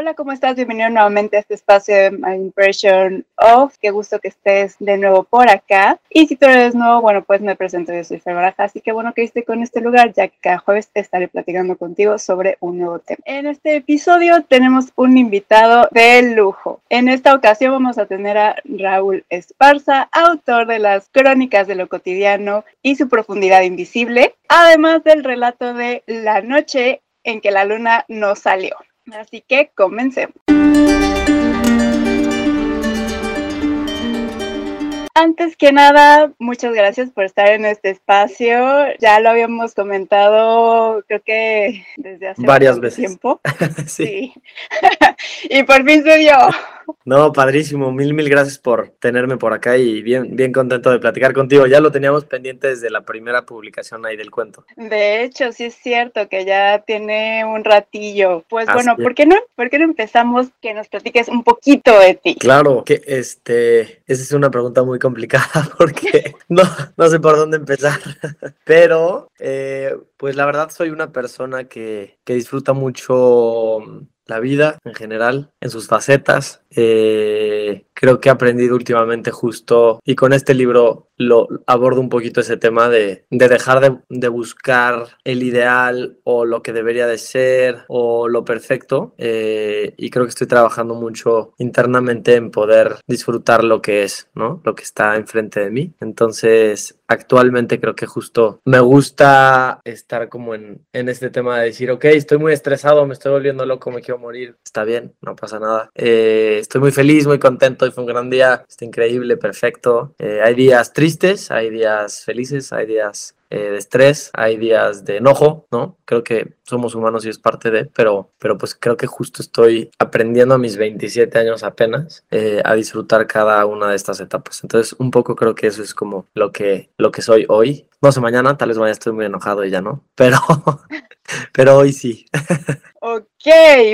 Hola, ¿cómo estás? Bienvenido nuevamente a este espacio de My Impression of. Qué gusto que estés de nuevo por acá. Y si tú eres nuevo, bueno, pues me presento, yo soy Fer así que bueno que esté con este lugar, ya que cada jueves estaré platicando contigo sobre un nuevo tema. En este episodio tenemos un invitado de lujo. En esta ocasión vamos a tener a Raúl Esparza, autor de las Crónicas de lo Cotidiano y su profundidad invisible, además del relato de La noche en que la luna no salió. Así que comencemos. Antes que nada, muchas gracias por estar en este espacio. Ya lo habíamos comentado, creo que desde hace varias veces. tiempo. sí. y por fin se dio. No, padrísimo. Mil, mil gracias por tenerme por acá y bien, bien contento de platicar contigo. Ya lo teníamos pendiente desde la primera publicación ahí del cuento. De hecho, sí es cierto que ya tiene un ratillo. Pues bueno, ¿por qué no? ¿Por qué no empezamos que nos platiques un poquito de ti? Claro, que este, esa es una pregunta muy complicada porque no, no sé por dónde empezar. Pero, eh, pues la verdad soy una persona que, que disfruta mucho la vida en general, en sus facetas. Eh, creo que he aprendido últimamente justo, y con este libro lo abordo un poquito ese tema de, de dejar de, de, buscar el ideal o lo que debería de ser o lo perfecto. Eh, y creo que estoy trabajando mucho internamente en poder disfrutar lo que es, ¿no? Lo que está enfrente de mí. Entonces, actualmente creo que justo me gusta estar como en, en este tema de decir, ok, estoy muy estresado, me estoy volviendo loco, me quiero morir, está bien, no pasa nada. Eh, estoy muy feliz, muy contento, y fue un gran día, está increíble, perfecto. Eh, hay días tristes, hay días felices, hay días eh, de estrés, hay días de enojo, ¿no? Creo que somos humanos y es parte de, pero, pero pues creo que justo estoy aprendiendo a mis 27 años apenas eh, a disfrutar cada una de estas etapas. Entonces, un poco creo que eso es como lo que, lo que soy hoy. No sé, mañana tal vez vaya estoy muy enojado y ya no, pero, pero hoy sí. Ok,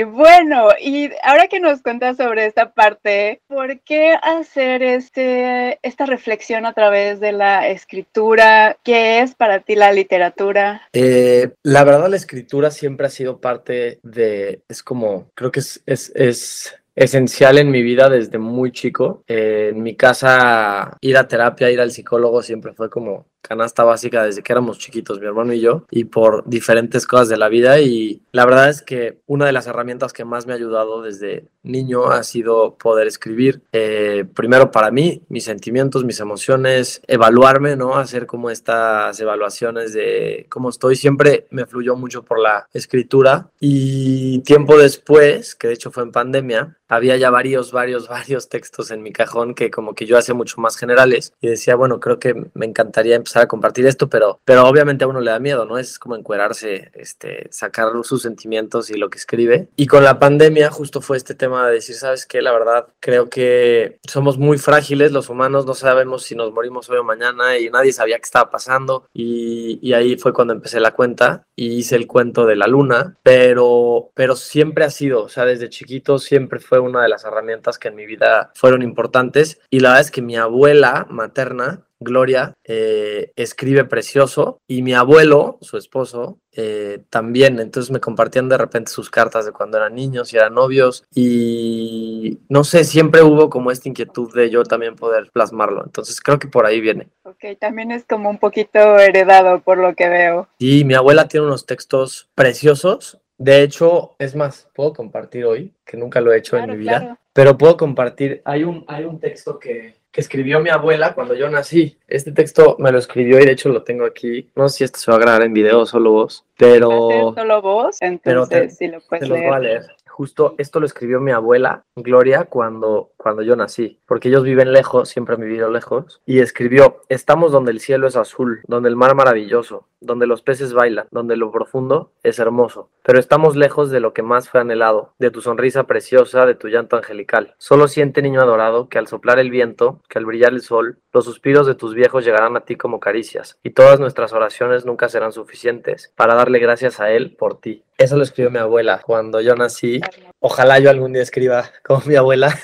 bueno, y ahora que nos cuentas sobre esta parte, ¿por qué hacer este, esta reflexión a través de la escritura? ¿Qué es para ti la literatura? Eh, la verdad, la escritura siempre ha sido parte de, es como, creo que es, es, es esencial en mi vida desde muy chico. En mi casa, ir a terapia, ir al psicólogo siempre fue como canasta básica desde que éramos chiquitos, mi hermano y yo, y por diferentes cosas de la vida. Y la verdad es que una de las herramientas que más me ha ayudado desde niño ha sido poder escribir, eh, primero para mí, mis sentimientos, mis emociones, evaluarme, ¿no? Hacer como estas evaluaciones de cómo estoy. Siempre me fluyó mucho por la escritura y tiempo después, que de hecho fue en pandemia, había ya varios, varios, varios textos en mi cajón que como que yo hacía mucho más generales y decía, bueno, creo que me encantaría empezar a compartir esto, pero, pero obviamente a uno le da miedo, ¿no? Es como encuerarse, este, sacar sus sentimientos y lo que escribe. Y con la pandemia justo fue este tema de decir, ¿sabes qué? La verdad, creo que somos muy frágiles los humanos, no sabemos si nos morimos hoy o mañana y nadie sabía qué estaba pasando. Y, y ahí fue cuando empecé la cuenta y hice el cuento de la luna, pero, pero siempre ha sido, o sea, desde chiquito siempre fue una de las herramientas que en mi vida fueron importantes. Y la verdad es que mi abuela materna Gloria, eh, escribe precioso y mi abuelo, su esposo, eh, también. Entonces me compartían de repente sus cartas de cuando eran niños y eran novios y no sé, siempre hubo como esta inquietud de yo también poder plasmarlo. Entonces creo que por ahí viene. Ok, también es como un poquito heredado por lo que veo. Sí, mi abuela tiene unos textos preciosos. De hecho, es más, puedo compartir hoy, que nunca lo he hecho claro, en mi vida, claro. pero puedo compartir, hay un, hay un texto que, que escribió mi abuela cuando yo nací. Este texto me lo escribió y de hecho lo tengo aquí. No sé si esto se va a grabar en video solo voz, pero... solo voz, entonces pero te, sí lo te puedes los voy a leer. leer. Justo esto lo escribió mi abuela, Gloria, cuando, cuando yo nací, porque ellos viven lejos, siempre han vivido lejos, y escribió, estamos donde el cielo es azul, donde el mar maravilloso, donde los peces bailan, donde lo profundo es hermoso, pero estamos lejos de lo que más fue anhelado, de tu sonrisa preciosa, de tu llanto angelical. Solo siente, niño adorado, que al soplar el viento, que al brillar el sol, los suspiros de tus viejos llegarán a ti como caricias, y todas nuestras oraciones nunca serán suficientes para darle gracias a él por ti. Eso lo escribió mi abuela cuando yo nací. Ojalá yo algún día escriba como mi abuela.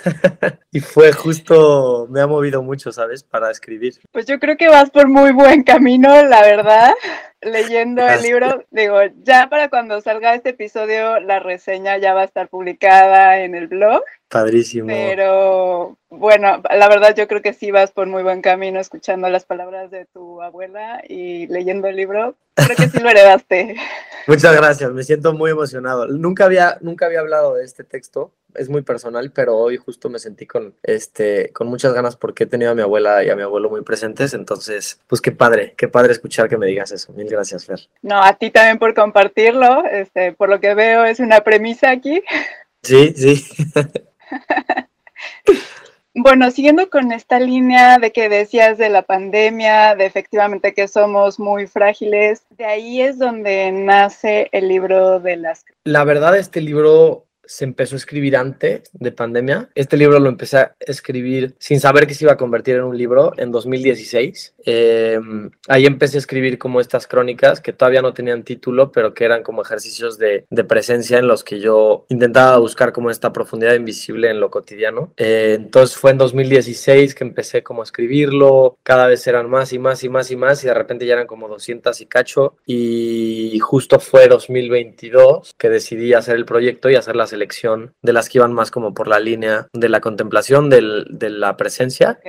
y fue justo, me ha movido mucho, ¿sabes? Para escribir. Pues yo creo que vas por muy buen camino, la verdad. Leyendo el libro. Digo, ya para cuando salga este episodio, la reseña ya va a estar publicada en el blog. Padrísimo. Pero bueno, la verdad yo creo que sí vas por muy buen camino escuchando las palabras de tu abuela y leyendo el libro. Creo que sí lo heredaste. Muchas gracias, me siento muy emocionado. Nunca había, nunca había hablado de este texto, es muy personal, pero hoy justo me sentí con, este, con muchas ganas porque he tenido a mi abuela y a mi abuelo muy presentes, entonces, pues qué padre, qué padre escuchar que me digas eso. Mil gracias, Fer. No, a ti también por compartirlo, este, por lo que veo es una premisa aquí. Sí, sí. Bueno, siguiendo con esta línea de que decías de la pandemia, de efectivamente que somos muy frágiles, de ahí es donde nace el libro de las... La verdad, este libro se empezó a escribir antes de pandemia. Este libro lo empecé a escribir sin saber que se iba a convertir en un libro en 2016. Em, ahí empecé a escribir como estas crónicas que todavía no tenían título, pero que eran como ejercicios de, presencia en los que yo intentaba buscar como esta profundidad invisible en lo cotidiano. Eh, entonces fue en 2016 que empecé como a escribirlo. Cada vez eran más y más y más y más y de repente ya eran como 200 y cacho. Y justo fue 2022 que decidí hacer el proyecto y hacer las selección de las que iban más como por la línea de la contemplación, del, de la presencia.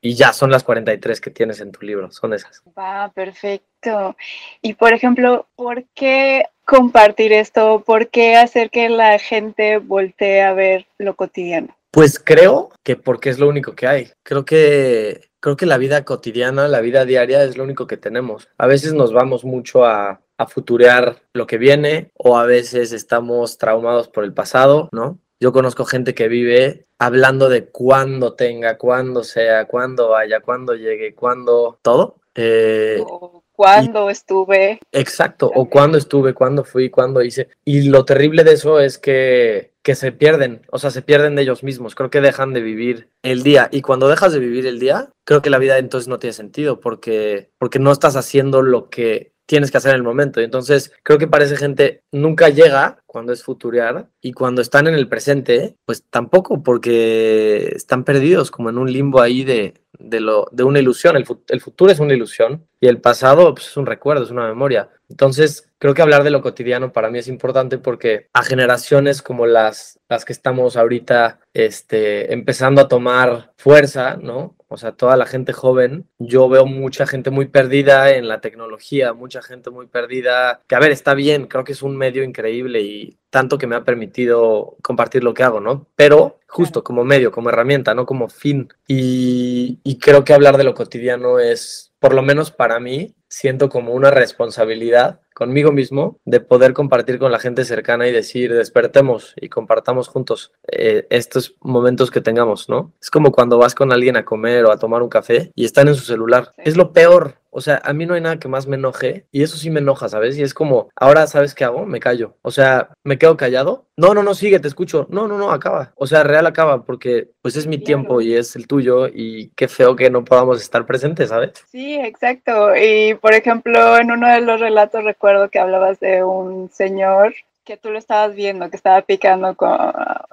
Y ya son las 43 que tienes en tu libro, son esas. Va, perfecto. Y por ejemplo, ¿por qué compartir esto? ¿Por qué hacer que la gente voltee a ver lo cotidiano? Pues creo que porque es lo único que hay. Creo que creo que la vida cotidiana, la vida diaria es lo único que tenemos. A veces nos vamos mucho a a futurear lo que viene o a veces estamos traumados por el pasado, ¿no? Yo conozco gente que vive hablando de cuándo tenga, cuándo sea, cuándo vaya, cuándo llegue, cuándo todo. Eh, o cuándo estuve. Exacto, o cuándo estuve, cuándo fui, cuándo hice. Y lo terrible de eso es que, que se pierden, o sea, se pierden de ellos mismos. Creo que dejan de vivir el día. Y cuando dejas de vivir el día, creo que la vida entonces no tiene sentido porque, porque no estás haciendo lo que tienes que hacer en el momento. Y entonces creo que para gente nunca llega cuando es futurear y cuando están en el presente, pues tampoco, porque están perdidos como en un limbo ahí de, de, lo, de una ilusión. El, el, futuro es una ilusión y el pasado pues, es un recuerdo, es una memoria. Entonces, creo que hablar de lo cotidiano para mí es importante porque a generaciones como las, las que estamos ahorita este, empezando a tomar fuerza, ¿no? O sea, toda la gente joven, yo veo mucha gente muy perdida en la tecnología, mucha gente muy perdida, que a ver, está bien, creo que es un medio increíble y tanto que me ha permitido compartir lo que hago, ¿no? Pero justo como medio, como herramienta, no como fin. Y, y creo que hablar de lo cotidiano es, por lo menos para mí, siento como una responsabilidad conmigo mismo de poder compartir con la gente cercana y decir, despertemos y compartamos juntos eh, estos momentos que tengamos, ¿no? Es como cuando vas con alguien a comer o a tomar un café y están en su celular. Es lo peor. O sea, a mí no hay nada que más me enoje y eso sí me enoja, ¿sabes? Y es como, ahora, ¿sabes qué hago? Me callo. O sea, me quedo callado. No, no, no, sigue, te escucho. No, no, no, acaba. O sea, real acaba porque pues es mi tiempo y es el tuyo y qué feo que no podamos estar presentes, ¿sabes? Sí, exacto. Y por ejemplo, en uno de los relatos recuerdo que hablabas de un señor que tú lo estabas viendo, que estaba picando con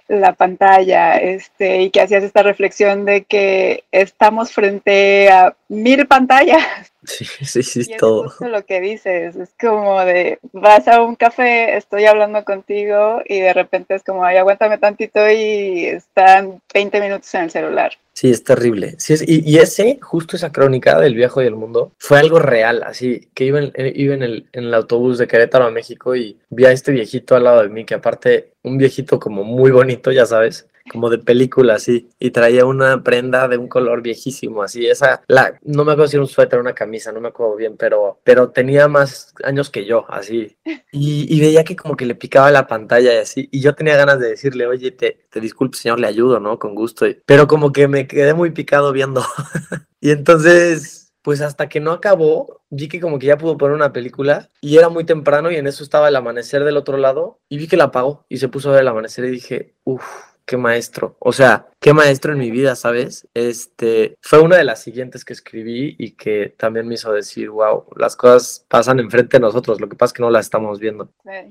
la pantalla, este, y que hacías esta reflexión de que estamos frente a mil pantallas. Sí, sí, sí, y todo. Justo lo que dices, es como de, vas a un café, estoy hablando contigo y de repente es como, ay, aguántame tantito y están 20 minutos en el celular. Sí, es terrible. Sí, es, y, ese, justo esa crónica del viejo y el mundo, fue algo real, así, que iba, en, iba en, el, en el autobús de Querétaro a México y vi a este viejito al lado de mí, que aparte, un viejito como muy bonito, ya sabes, como de película, así, y traía una prenda de un color viejísimo, así, esa, la, no me acuerdo si era un suéter o una camisa, no me acuerdo bien, pero, pero tenía más años que yo, así, y, veía que como que le picaba la pantalla y así, y yo tenía ganas de decirle, oye, te, te disculpe, señor, le ayudo, ¿no? Con gusto, pero como que me quedé muy picado viendo, y entonces pues hasta que no acabó, vi que como que ya pudo poner una película y era muy temprano y en eso estaba el amanecer del otro lado y vi que la apagó y se puso a ver el amanecer y dije, uff, qué maestro. O sea, qué maestro en mi vida, ¿sabes? Este fue una de las siguientes que escribí y que también me hizo decir, wow, las cosas pasan enfrente de nosotros, lo que pasa es que no las estamos viendo.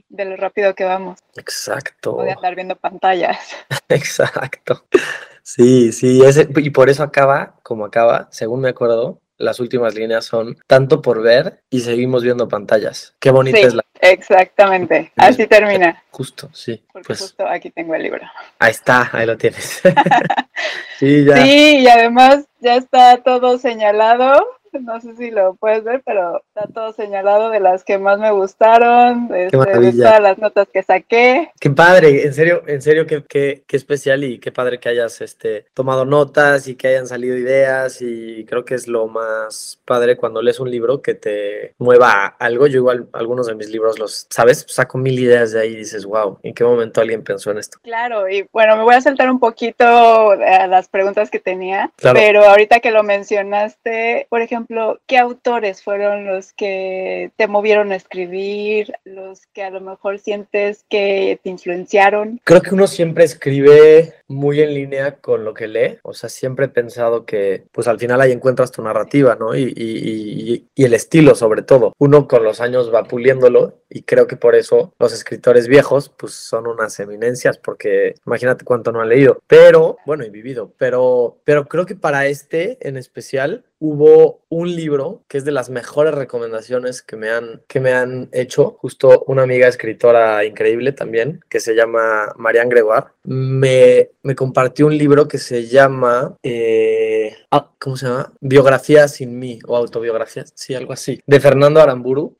De lo rápido que vamos. Exacto. De andar viendo pantallas. Exacto. Sí, sí, ese, y por eso acaba como acaba, según me acuerdo, las últimas líneas son tanto por ver y seguimos viendo pantallas. Qué bonita Sí, es la... exactamente. Así termina. Justo, sí. Porque Pues justo aquí tengo el libro. ahí está, ahí lo tienes. sí, ya. Sí, y además ya está todo señalado. No sé si lo puedes ver, pero está todo señalado de las que más me gustaron, de, este, de maravilla. todas las notas que saqué. Qué padre, en serio, en serio, qué, qué, qué especial y qué padre que hayas este, tomado notas y que hayan salido ideas y creo que es lo más padre cuando lees un libro que te mueva algo. Yo igual algunos de mis libros los, ¿sabes? Saco mil ideas de ahí y dices, wow, ¿en qué momento alguien pensó en esto? Claro, y bueno, me voy a saltar un poquito a las preguntas que tenía, Claro. pero ahorita que lo mencionaste, por ejemplo, ¿qué autores fueron los que te movieron a escribir, los que a lo mejor sientes que te influenciaron? Creo que uno siempre escribe muy en línea con lo que lee, o sea, siempre he pensado que pues al final ahí encuentras tu narrativa, ¿no? Y, y, y, y el estilo sobre todo. Uno con los años va puliéndolo y creo que por eso los escritores viejos pues son unas eminencias porque imagínate cuánto no han leído, pero bueno, y vivido, pero, pero creo que para este en especial hubo un libro que es de las mejores recomendaciones que me han, que me han hecho, justo una amiga escritora increíble también, que se llama Marianne Gregoire, me, me compartió un libro que se llama, eh, ah, ¿cómo se llama? Biografía sin mí o autobiografía, sí, algo así, de Fernando Aramburu.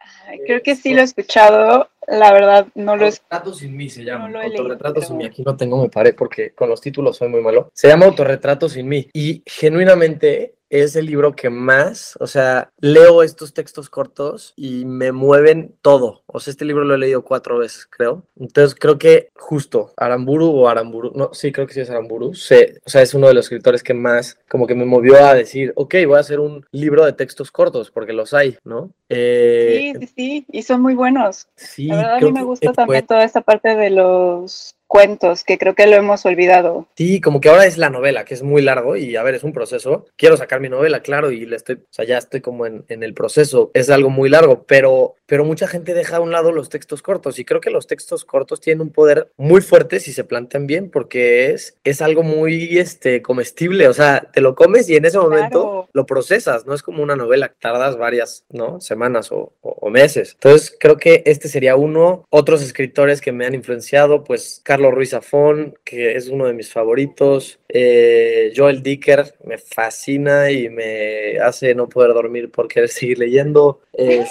Creo que sí lo he escuchado, la verdad no lo he Autorretrato sin mí se llama. No sin mí. Aquí no tengo, me paré porque con los títulos soy muy malo. Se llama Autorretrato sin mí. Y genuinamente es el libro que más, o sea, leo estos textos cortos y me mueven todo. O sea, este libro lo he leído cuatro veces, creo. Entonces creo que justo Aramburu o Aramburu, no, sí, creo que sí es Aramburu. Se, o sea, es uno de los escritores que más como que me movió a decir, ok, voy a hacer un libro de textos cortos porque los hay, ¿no? Eh, Sí, sí, sí, y son muy buenos. sí, La verdad a mí me gusta fue- también toda esta parte de los cuentos, que creo que lo hemos olvidado. Sí, como que ahora es la novela, que es muy largo y a ver, es un proceso. Quiero sacar mi novela, claro, y le estoy, o sea, ya estoy como en, en el proceso. Es algo muy largo, pero, pero mucha gente deja a un lado los textos cortos y creo que los textos cortos tienen un poder muy fuerte si se plantean bien, porque es, es algo muy este, comestible, o sea, te lo comes y en ese momento Claro. lo procesas, no es como una novela tardas varias, ¿no? Semanas o, o- o meses. Entonces, creo que este sería uno. Otros escritores que me han influenciado, pues Carlos Ruiz Zafón, que es uno de mis favoritos. eh, Joel Dicker, me fascina y me hace no poder dormir por querer seguir leyendo. Es-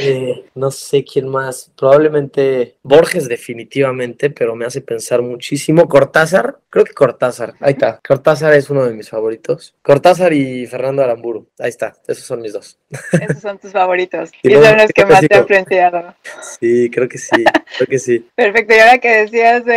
eh, no sé quién más, probablemente Borges definitivamente, pero me hace pensar muchísimo. Cortázar, creo que Cortázar, ahí está. Cortázar es uno de mis favoritos. Cortázar y Fernando Aramburu, ahí está, esos son mis dos. Esos son tus favoritos. Y son los que ¿qué te más te han influenciado. Sí, creo que sí, creo que sí. Perfecto. Y ahora que decías de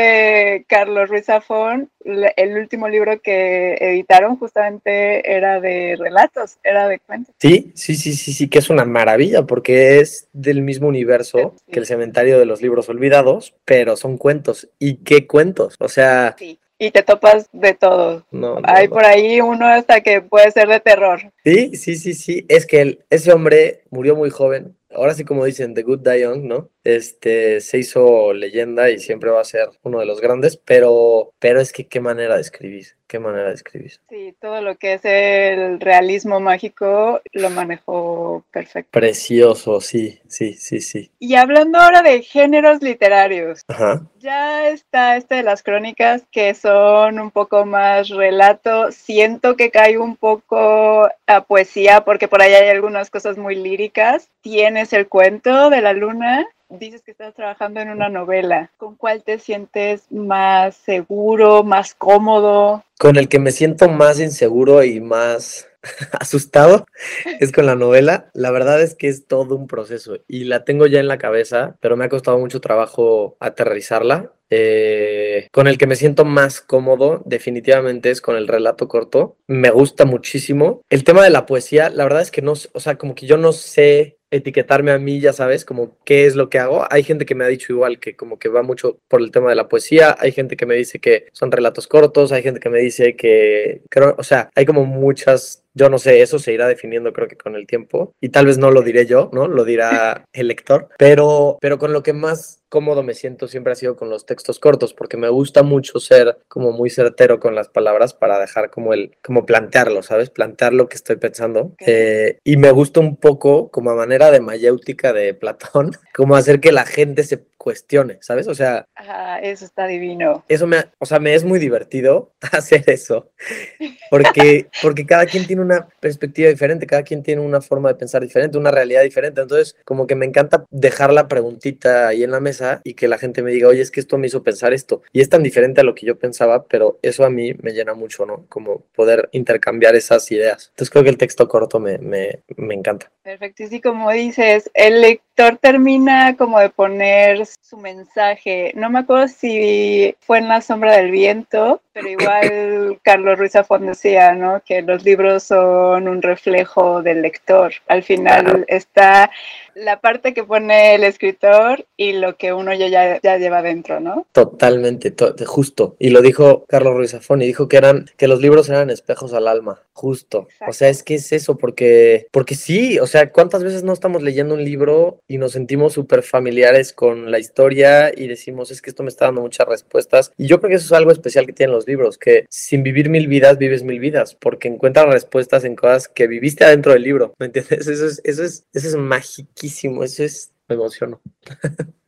Carlos Ruiz Zafón, el último libro que editaron justamente era de relatos, era de cuentos. Sí, sí, sí, sí, sí, que es una maravilla porque es del mismo universo Sí. que el cementerio de los libros olvidados, pero son cuentos. ¿Y qué cuentos? O sea, Sí. Y te topas de todo. no. no, Hay no. por ahí uno hasta que puede ser de terror. Sí, sí, sí, sí. Es que el- ese hombre murió muy joven. Ahora sí, como dicen, The Good Die Young, ¿no? Este se hizo leyenda y siempre va a ser uno de los grandes, pero, pero es que qué manera de escribir, qué manera de escribir. Sí, todo lo que es el realismo mágico lo manejó perfecto. Precioso, sí, sí, sí, sí. Y hablando ahora de géneros literarios, Ajá. ya está este de las crónicas que son un poco más relato. Siento que cae un poco a poesía porque por ahí hay algunas cosas muy líricas. Tienes el cuento de la luna. Dices que estás trabajando en una novela. ¿Con cuál te sientes más seguro, más cómodo? Con el que me siento más inseguro y más asustado es con la novela. La verdad es que es todo un proceso y la tengo ya en la cabeza, pero me ha costado mucho trabajo aterrizarla. Eh, con el que me siento más cómodo definitivamente es con el relato corto. Me gusta muchísimo. El tema de la poesía, la verdad es que no, o sea, como que yo no sé etiquetarme a mí, ya sabes, como qué es lo que hago. Hay gente que me ha dicho igual que como que va mucho por el tema de la poesía, hay gente que me dice que son relatos cortos, hay gente que me dice que, creo, o sea, hay como muchas yo no sé, eso se irá definiendo creo que con el tiempo y tal vez no lo diré yo, ¿no? Lo dirá el lector, pero, pero con lo que más cómodo me siento siempre ha sido con los textos cortos, porque me gusta mucho ser como muy certero con las palabras para dejar como el, como plantearlo, ¿sabes? Plantear lo que estoy pensando. Eh, y me gusta un poco como a manera de mayéutica de Platón, como hacer que la gente se cuestione, ¿sabes? O sea... eso está divino. Eso me, o sea, me es muy divertido hacer eso, porque, porque cada quien tiene una perspectiva diferente, cada quien tiene una forma de pensar diferente, una realidad diferente, entonces como que me encanta dejar la preguntita ahí en la mesa y que la gente me diga, oye, es que esto me hizo pensar esto. Y es tan diferente a lo que yo pensaba, pero eso a mí me llena mucho, ¿no? Como poder intercambiar esas ideas. Entonces creo que el texto corto me, me, me encanta. Perfecto. Y sí, como dices, el lector termina como de poner su mensaje. No me acuerdo si fue en La sombra del viento, pero igual Carlos Ruiz Zafón decía, ¿no? Que los libros son un reflejo del lector. Al final está la parte que pone el escritor y lo que uno ya, ya, lleva dentro, ¿no? Totalmente, justo. Y lo dijo Carlos Ruiz Zafón y dijo que eran que los libros eran espejos al alma, justo. O sea, es que es eso, porque, porque sí, o sea, ¿cuántas veces no estamos leyendo un libro y nos sentimos súper familiares con la historia y decimos, es que esto me está dando muchas respuestas? Y yo creo que eso es algo especial que tienen los libros, que sin vivir mil vidas vives mil vidas, porque encuentras respuestas en cosas que viviste adentro del libro, ¿me entiendes? Eso es, eso es, eso es eso es, me emociono.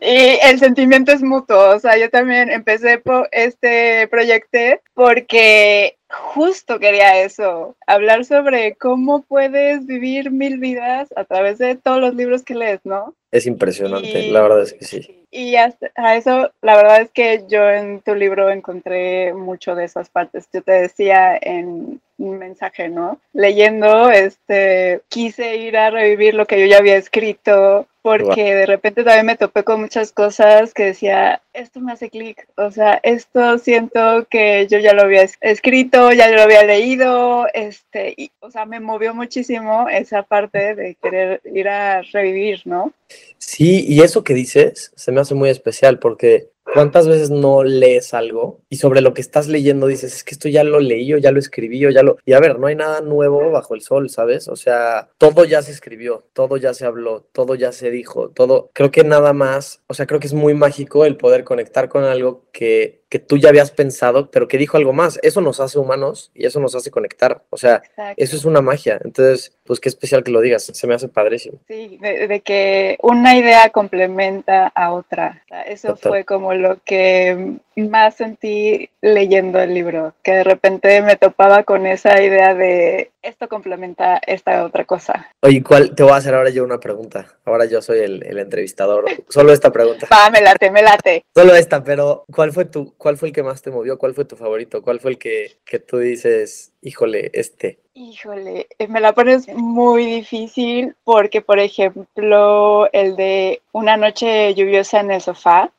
y el sentimiento es mutuo, o sea, yo también empecé por este proyecto porque justo quería eso, hablar sobre cómo puedes vivir mil vidas a través de todos los libros que lees, ¿no? Es impresionante, la verdad es que sí. Y hasta a eso, la verdad es que yo en tu libro encontré mucho de esas partes. Yo te decía en un mensaje, ¿no? Leyendo, este, quise ir a revivir lo que yo ya había escrito, porque de repente también me topé con muchas cosas que decía, esto me hace clic, o sea, esto siento que yo ya lo había escrito, ya lo había leído, este, y, o sea, me movió muchísimo esa parte de querer ir a revivir, ¿no? Sí, y eso que dices se me hace muy especial porque ¿Cuántas veces no lees algo y sobre lo que estás leyendo dices, es que esto ya lo leí o ya lo escribí o ya lo... Y a ver, no hay nada nuevo bajo el sol, ¿sabes? O sea, todo ya se escribió, todo ya se habló, todo ya se dijo, todo... Creo que nada más, o sea, creo que es muy mágico el poder conectar con algo que que tú ya habías pensado, pero que dijo algo más. Eso nos hace humanos y eso nos hace conectar. O sea, eso es una magia. Entonces, pues qué especial que lo digas. Se me hace padrísimo. Sí, de, que una idea complementa a otra. eso fue como lo que más sentí leyendo el libro, que de repente me topaba con esa idea de esto complementa esta otra cosa. Oye, ¿cuál? Te voy a hacer ahora yo una pregunta. Ahora yo soy el, el entrevistador. Solo esta pregunta. Va, me late, me late. Solo esta, pero ¿cuál fue tu, cuál fue el que más te movió? ¿Cuál fue tu favorito? ¿Cuál fue el que, que tú dices, híjole, este? Híjole, eh, me la pones muy difícil porque, por ejemplo, el de Una noche lluviosa en el sofá,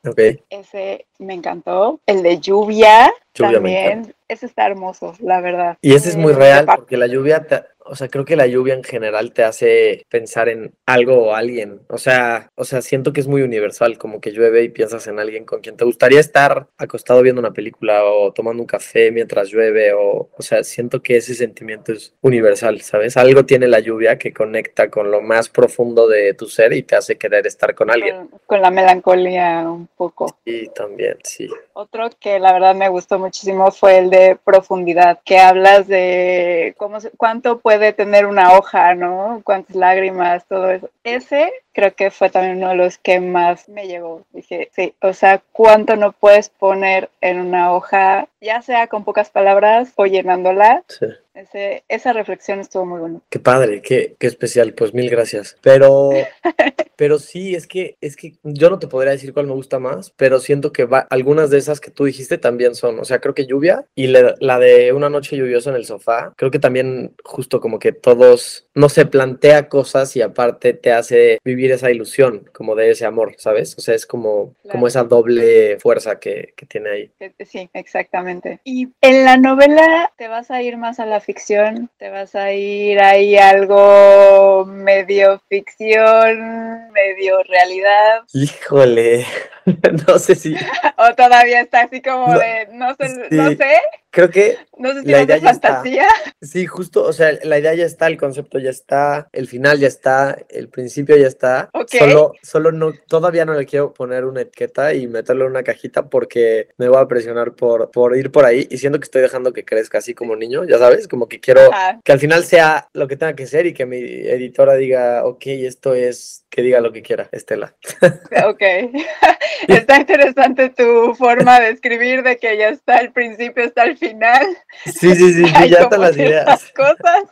ese me encantó. El de lluvia, también, ese está hermoso, la verdad. Y ese es muy real porque la lluvia, o sea, creo que la lluvia en general te hace pensar en algo o alguien. O sea, o sea, siento que es muy universal, como que llueve y piensas en alguien con quien te gustaría estar acostado viendo una película o tomando un café mientras llueve o, o sea, siento que ese sentimiento es universal, ¿sabes? Algo tiene la lluvia que conecta con lo más profundo de tu ser y te hace querer estar con alguien. Con, la melancolía un poco. Sí, también, sí. Otro que la verdad me gustó muchísimo fue el de profundidad, que hablas de cómo cuánto puede de tener una hoja, ¿no? Cuántas lágrimas, todo eso. Ese creo que fue también uno de los que más me llegó. Dije, sí, o sea, cuánto no puedes poner en una hoja, ya sea con pocas palabras o llenándola. Sí. Ese, esa reflexión estuvo muy buena. Qué padre, qué, qué especial, pues mil gracias. Pero, pero sí, es que, es que yo no te podría decir cuál me gusta más, pero siento que va, algunas de esas que tú dijiste también son, o sea, creo que lluvia y la, la de una noche lluviosa en el sofá, creo que también justo como que todos, no se plantea cosas y aparte te hace vivir esa ilusión como de ese amor, ¿sabes? O sea, es como, como esa doble fuerza que, que tiene ahí. Sí, exactamente. Y en la novela te vas a ir más a la ficción, te vas a ir ahí algo medio ficción, medio realidad. Híjole, no sé si... o todavía está así como de, no sé, no sé. Creo que No sé si La es idea de ya está. fantasía. Sí, justo, o sea, la idea ya está, el concepto ya está, el final ya está, el principio ya está. Ok. Solo, solo no, todavía no le quiero poner una etiqueta y meterlo en una cajita porque me voy a presionar por, por ir por ahí y siento que estoy dejando que crezca así como niño, ya sabes, como que quiero que al final sea lo que tenga que ser y que mi editora diga, ok, esto es, que diga lo que quiera, Estela. ok. está interesante tu forma de escribir, de que ya está el principio, está el final. Sí, sí, sí, Hay ya están las ideas. cosas.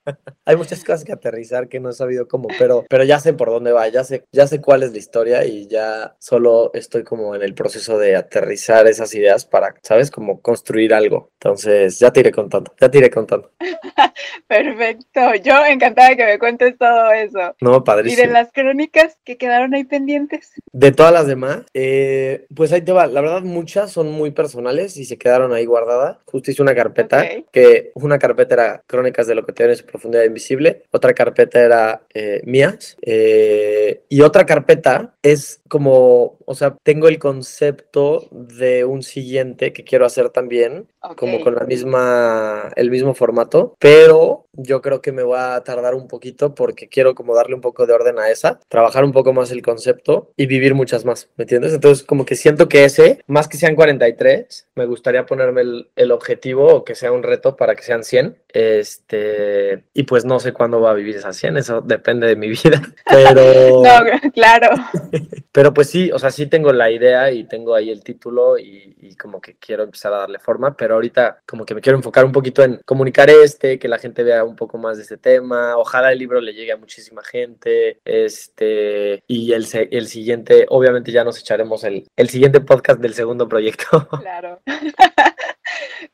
Hay muchas cosas que aterrizar que no he sabido cómo, pero, pero ya sé por dónde va, ya sé, ya sé cuál es la historia y ya solo estoy como en el proceso de aterrizar esas ideas para, ¿sabes? Como construir algo. Entonces, ya te iré contando, ya te iré contando. Perfecto. Yo encantada de que me cuentes todo eso. No, Y de padrísimo. las crónicas que quedaron ahí pendientes. De todas las demás, eh, pues ahí te va. La verdad, muchas son muy personales y se quedaron ahí guardadas. Justo hice una carpeta, que una carpeta era Crónicas de lo que en su profundidad invisible, otra carpeta era eh, mías, eh, y otra carpeta es como, o sea, tengo el concepto de un siguiente que quiero hacer también, como Ok. con la misma, el mismo formato, pero yo creo que me va a tardar un poquito porque quiero como darle un poco de orden a esa, trabajar un poco más el concepto y vivir muchas más, ¿me entiendes? Entonces como que siento que ese, más que sean 43, me gustaría ponerme el, el objetivo o que sea un reto para que sean 100, este, y pues no sé cuándo va a vivir esas 100, eso depende de mi vida, pero... No, claro. Pero pues sí, o sea, sí tengo la idea y tengo ahí el título y, como que quiero empezar a darle forma, pero ahorita como que me quiero enfocar un poquito en comunicar este, que la gente vea un poco más de este tema, ojalá el libro le llegue a muchísima gente, este, y el, el siguiente, obviamente ya nos echaremos el, el siguiente podcast del segundo proyecto. Claro.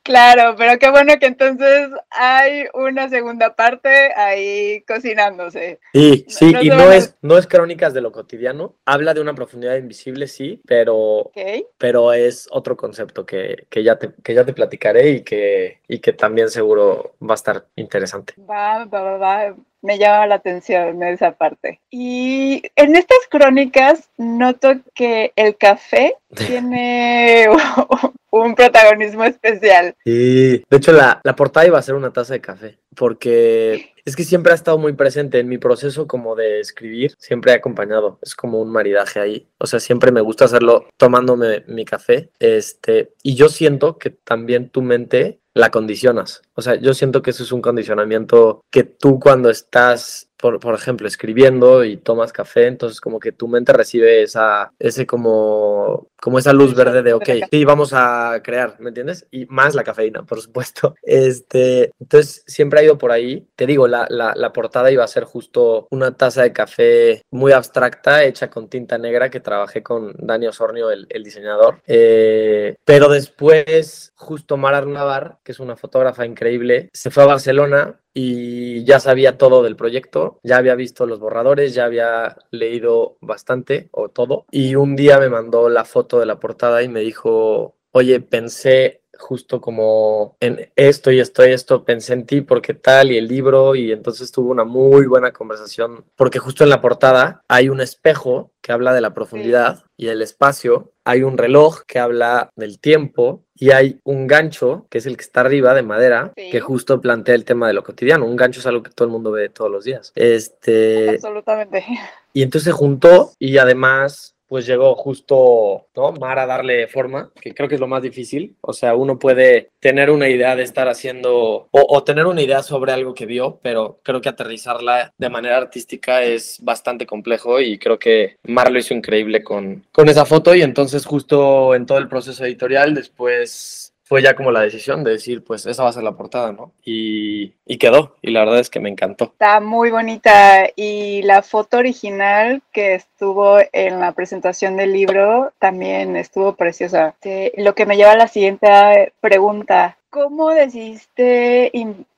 Claro, pero qué bueno que entonces hay una segunda parte ahí cocinándose. Sí, sí, no y no a- es, no es crónicas de lo cotidiano, habla de una profundidad invisible, sí, pero pero es otro concepto que, que ya, te, que ya te platicaré y que, y que también seguro va a estar interesante. Va, va, va, va. Me llama la atención esa parte. Y en estas crónicas noto que el café tiene un protagonismo especial. Y de hecho la, la portada iba a ser una taza de café, porque es que siempre ha estado muy presente en mi proceso como de escribir, siempre ha acompañado, es como un maridaje ahí, o sea, siempre me gusta hacerlo tomándome mi café, este, y yo siento que también tu mente la condicionas, o sea, yo siento que eso es un condicionamiento que tú cuando estás por, por, ejemplo, escribiendo y tomas café, entonces como que tu mente recibe esa, ese como, como esa luz verde de, ok, sí, vamos a crear, ¿me entiendes? Y más la cafeína, por supuesto. Este, entonces siempre ha ido por ahí. Te digo, la, la, la portada iba a ser justo una taza de café muy abstracta, hecha con tinta negra, que trabajé con Dani Osornio, el, el diseñador. Eh, pero después, justo Mara Navar, que es una fotógrafa increíble, se fue a Barcelona y ya sabía todo del proyecto, ya había visto los borradores, ya había leído bastante o todo. Y un día me mandó la foto de la portada y me dijo, oye, pensé justo como en esto y esto y esto, pensé en ti porque tal y el libro y entonces tuvo una muy buena conversación porque justo en la portada hay un espejo que habla de la profundidad sí. y el espacio, hay un reloj que habla del tiempo y hay un gancho que es el que está arriba de madera sí. que justo plantea el tema de lo cotidiano, un gancho es algo que todo el mundo ve todos los días. Este Absolutamente. Y entonces se juntó y además pues llegó justo, ¿no? Mar a darle forma, que creo que es lo más difícil. O sea, uno puede tener una idea de estar haciendo o, o, tener una idea sobre algo que vio, pero creo que aterrizarla de manera artística es bastante complejo y creo que Mar lo hizo increíble con, con esa foto y entonces justo en todo el proceso editorial después fue ya como la decisión de decir, pues esa va a ser la portada, ¿no? Y, y, quedó, y la verdad es que me encantó. Está muy bonita y la foto original que estuvo en la presentación del libro también estuvo preciosa. Lo que me lleva a la siguiente pregunta, ¿cómo decidiste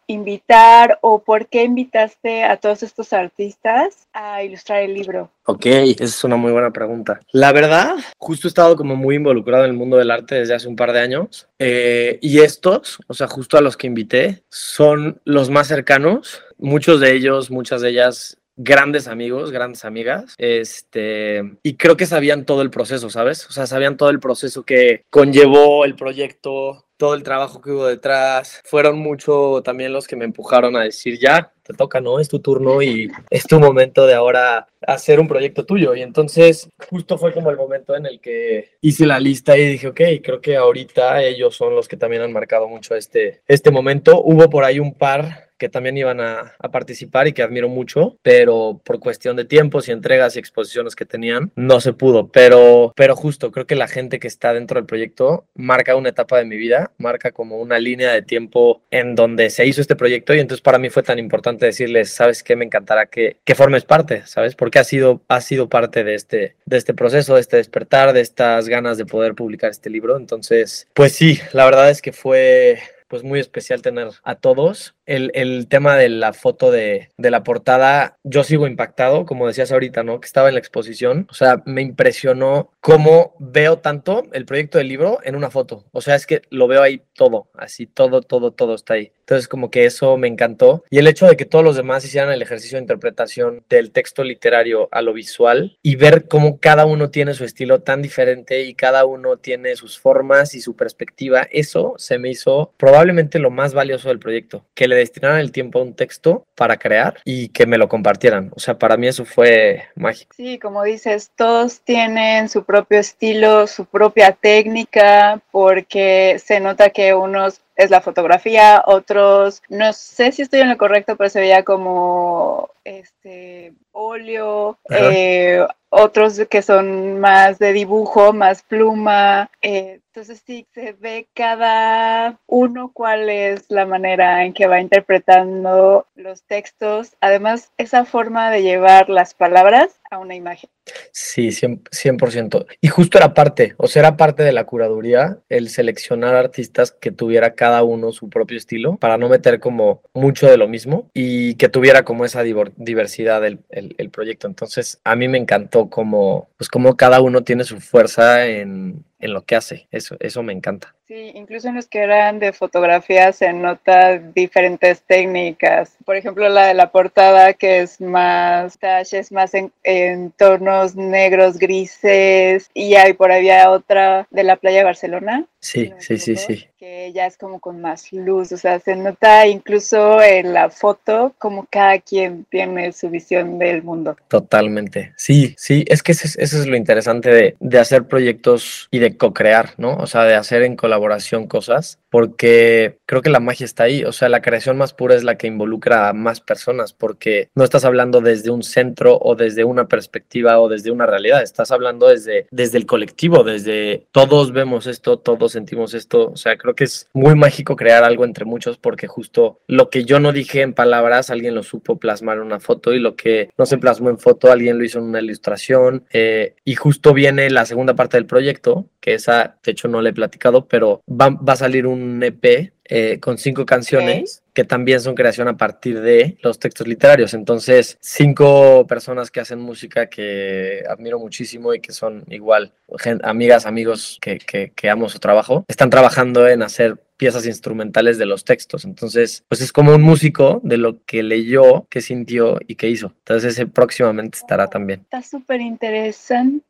invitar o por qué invitaste a todos estos artistas a ilustrar el libro? Ok, esa es una muy buena pregunta. La verdad, justo he estado como muy involucrado en el mundo del arte desde hace un par de años eh, y estos, o sea, justo a los que invité, son los más cercanos, muchos de ellos, muchas de ellas grandes amigos, grandes amigas, este, y creo que sabían todo el proceso, ¿sabes? O sea, sabían todo el proceso que conllevó el proyecto, todo el trabajo que hubo detrás. Fueron mucho también los que me empujaron a decir, ya, te toca, ¿no? Es tu turno y es tu momento de ahora hacer un proyecto tuyo. Y entonces justo fue como el momento en el que hice la lista y dije, ok, creo que ahorita ellos son los que también han marcado mucho este, este momento. Hubo por ahí un par que también iban a, participar y que admiro mucho, pero por cuestión de tiempos y entregas y exposiciones que tenían, no se pudo. Pero, pero justo, creo que la gente que está dentro del proyecto marca una etapa de mi vida, marca como una línea de tiempo en donde se hizo este proyecto y entonces para mí fue tan importante decirles, ¿sabes qué? Me encantará que, que formes parte, ¿sabes? Porque ha sido, sido parte de este, de este proceso, de este despertar, de estas ganas de poder publicar este libro. Entonces, pues sí, la verdad es que fue pues muy especial tener a todos el, tema de la foto de, la portada, yo sigo impactado, como decías ahorita, ¿no? Que estaba en la exposición. O sea, me impresionó cómo veo tanto el proyecto del libro en una foto. O sea, es que lo veo ahí todo, así todo, todo, todo está ahí. Entonces, como que eso me encantó. Y el hecho de que todos los demás hicieran el ejercicio de interpretación del texto literario a lo visual y ver cómo cada uno tiene su estilo tan diferente y cada uno tiene sus formas y su perspectiva, eso se me hizo probablemente lo más valioso del proyecto, que le destinaran el tiempo a un texto para crear y que me lo compartieran. O sea, para mí eso fue mágico. Sí, como dices, todos tienen su propio estilo, su propia técnica, porque se nota que unos es la fotografía, otros, no sé si estoy en lo correcto, pero se veía como este óleo, eh, otros que son más de dibujo, más pluma. Eh, entonces sí, se ve cada uno cuál es la manera en que va interpretando los textos. Además, esa forma de llevar las palabras a una imagen. Sí, 100%. Y justo era parte, o sea, era parte de la curaduría el seleccionar artistas que tuviera cada uno su propio estilo para no meter como mucho de lo mismo y que tuviera como esa diversidad del el, proyecto. Entonces, a mí me encantó como, pues como cada uno tiene su fuerza en, en lo que hace. Eso, eso me encanta. Sí, incluso en los que eran de fotografía se nota diferentes técnicas. Por ejemplo, la de la portada que es más es más en, tonos negros, grises. Y hay por ahí otra de la playa de Barcelona. Sí, sí, sí, sí. Que ya es como con más luz. O sea, se nota incluso en la foto como cada quien tiene su visión del mundo. Totalmente. Sí, sí, es que eso es, lo interesante de, de hacer proyectos y de co-crear, ¿no? O sea, de hacer en colaboración cosas, porque creo que la magia está ahí, o sea, la creación más pura es la que involucra a más personas, porque no estás hablando desde un centro o desde una perspectiva o desde una realidad, estás hablando desde, desde el colectivo, desde todos vemos esto, todos sentimos esto, o sea, creo que es muy mágico crear algo entre muchos, porque justo lo que yo no dije en palabras, alguien lo supo plasmar en una foto y lo que no se plasmó en foto, alguien lo hizo en una ilustración, eh, y justo viene la segunda parte del proyecto, que esa, de hecho, no le he platicado, pero va, va a salir un EP eh, con cinco canciones que también son creación a partir de los textos literarios. Entonces, cinco personas que hacen música que admiro muchísimo y que son igual amigas, amigos que, que, que amo su trabajo, están trabajando en hacer piezas instrumentales de los textos. Entonces, pues es como un músico de lo que leyó, que sintió y que hizo. Entonces, ese próximamente estará también. Está súper interesante.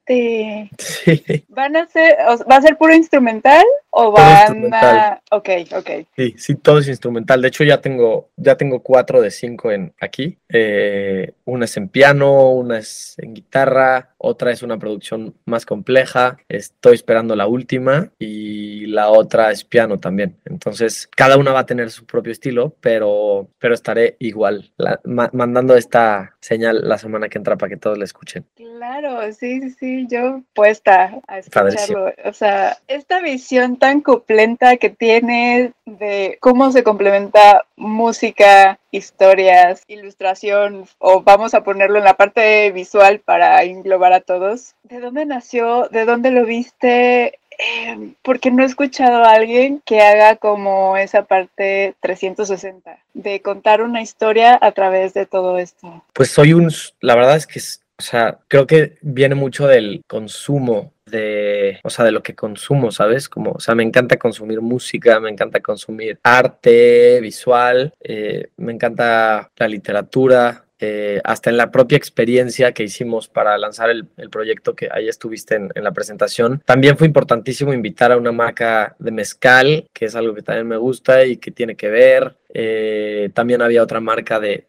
Sí. ¿Van a ser, va a ser puro instrumental o van a...? Ok, ok. Sí, sí, todo es instrumental. De hecho, ya tengo, ya tengo cuatro de cinco en aquí. Eh, una es en piano, una es en guitarra, otra es una producción más compleja. Estoy esperando la última y la otra es piano también. Entonces, cada una va a tener su propio estilo, pero, pero estaré igual, mandando esta señal la semana que entra para que todos la escuchen. Claro, sí, sí, sí, yo puesta a escucharlo. O sea, esta visión tan completa que tiene de cómo se complementa música, historias, ilustración, o vamos a ponerlo en la parte visual para englobar a todos. ¿De dónde nació? ¿De dónde lo viste? Em, porque no he escuchado a alguien que haga como esa parte 360, de contar una historia a través de todo esto. Pues soy un, la verdad es que, o sea, creo que viene mucho del consumo de, o sea, de lo que consumo, ¿sabes? Como, o sea, me encanta consumir música, me encanta consumir arte visual, eh, me encanta la literatura, eh, hasta en la propia experiencia que hicimos para lanzar el, proyecto, que ahí estuviste en, la presentación. También fue importantísimo invitar a una marca de mezcal, que es algo que también me gusta y que tiene que ver. Eh, también había otra marca de,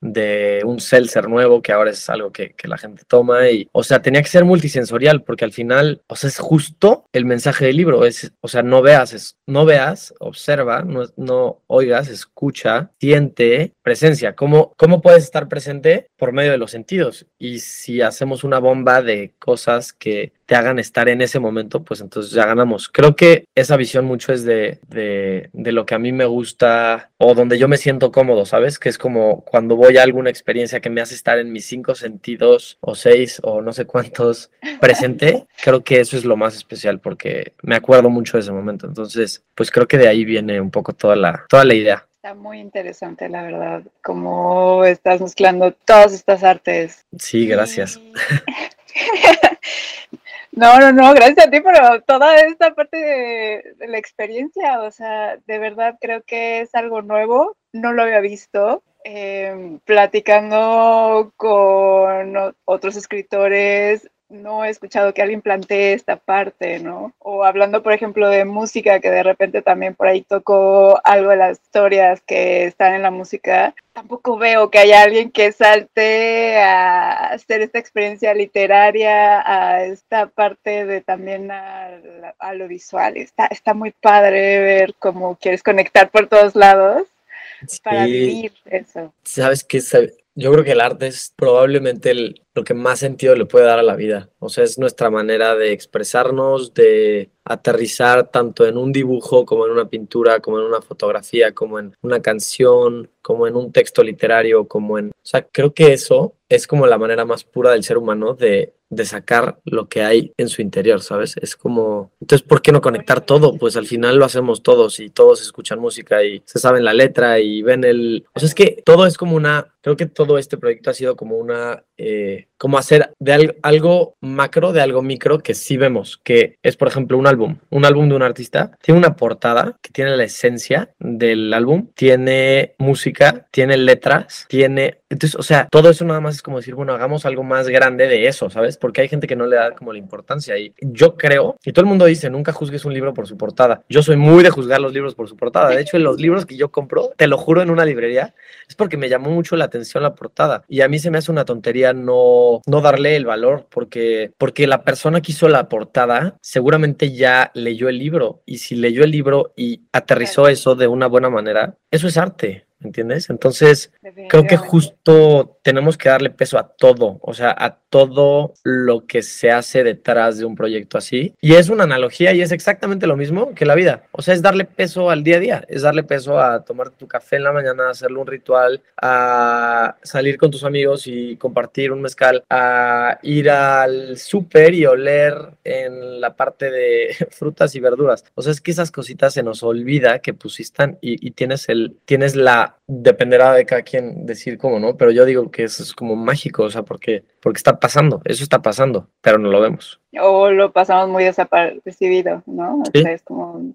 de, un seltzer nuevo que ahora es algo que, la gente toma. Y, o sea, tenía que ser multisensorial porque al final, o sea, es justo el mensaje del libro. Es, o sea, no veas, no veas, observa, no, no oigas, escucha, siente presencia. ¿Cómo, ¿Cómo puedes estar presente? Por medio de los sentidos. Y si hacemos una bomba de cosas que te hagan estar en ese momento, pues entonces ya ganamos. Creo que esa visión mucho es de, de, de lo que a mí me gusta o donde yo me siento cómodo, ¿sabes? Que es como cuando voy a alguna experiencia que me hace estar en mis cinco sentidos o seis o no sé cuántos presente, creo que eso es lo más especial porque me acuerdo mucho de ese momento. Entonces, pues creo que de ahí viene un poco toda la, toda la idea. Está muy interesante, la verdad, cómo estás mezclando todas estas artes. Sí, gracias. No, no, no, gracias a ti por toda esta parte de, la experiencia. O sea, de verdad creo que es algo nuevo, no lo había visto. Em, platicando con otros escritores, no he escuchado que alguien plantee esta parte, ¿no? O hablando, por ejemplo, de música, que de repente también por ahí tocó algo de las historias que están en la música, tampoco veo que haya alguien que salte a hacer esta experiencia literaria, a esta parte de también a, lo visual. Está, está muy padre ver cómo quieres conectar por todos lados para vivir eso. Sabes que yo creo que el arte es probablemente lo que más sentido le puede dar a la vida. O sea, es nuestra manera de expresarnos, de aterrizar tanto en un dibujo como en una pintura, como en una fotografía, como en una canción, como en un texto literario, como en... O sea, creo que eso es como la manera más pura del ser humano de de sacar lo que hay en su interior, ¿sabes? Es como, entonces, ¿por qué no conectar todo? Pues al final lo hacemos todos y todos escuchan música y se saben la letra y ven el... O sea, es que todo es como una, creo que todo este proyecto ha sido como una, eh, como hacer de algo, macro, de algo micro que sí vemos, que es, por ejemplo, un álbum, un álbum de un artista, tiene una portada que tiene la esencia del álbum, tiene música, tiene letras, tiene... Entonces, o sea, todo eso nada más es como decir, bueno, hagamos algo más grande de eso, ¿sabes? porque hay gente que no le da como la importancia. Y yo creo, y todo el mundo dice, nunca juzgues un libro por su portada. Yo soy muy de juzgar los libros por su portada. De hecho, en los libros que yo compro, te lo juro, en una librería, es porque me llamó mucho la atención la portada. Y a mí se me hace una tontería no, no darle el valor, porque, porque la persona que hizo la portada seguramente ya leyó el libro. Y si leyó el libro y aterrizó eso de una buena manera, eso es arte. ¿entiendes? Entonces, creo que justo tenemos que darle peso a todo, o sea, a todo lo que se hace detrás de un proyecto así. Y es una analogía y es exactamente lo mismo que la vida. O sea, es darle peso al día a día, es darle peso a tomar tu café en la mañana, hacerle un ritual, a salir con tus amigos y compartir un mezcal, a ir al súper y oler en la parte de frutas y verduras. O sea, es que esas cositas se nos olvida que pusiste y, y tienes, el, tienes la dependerá de cada quien decir cómo, ¿no? Pero yo digo que eso es como mágico, o sea, porque, porque está pasando, eso está pasando, pero no lo vemos. O lo pasamos muy desapercibido, ¿no? O sea, es como,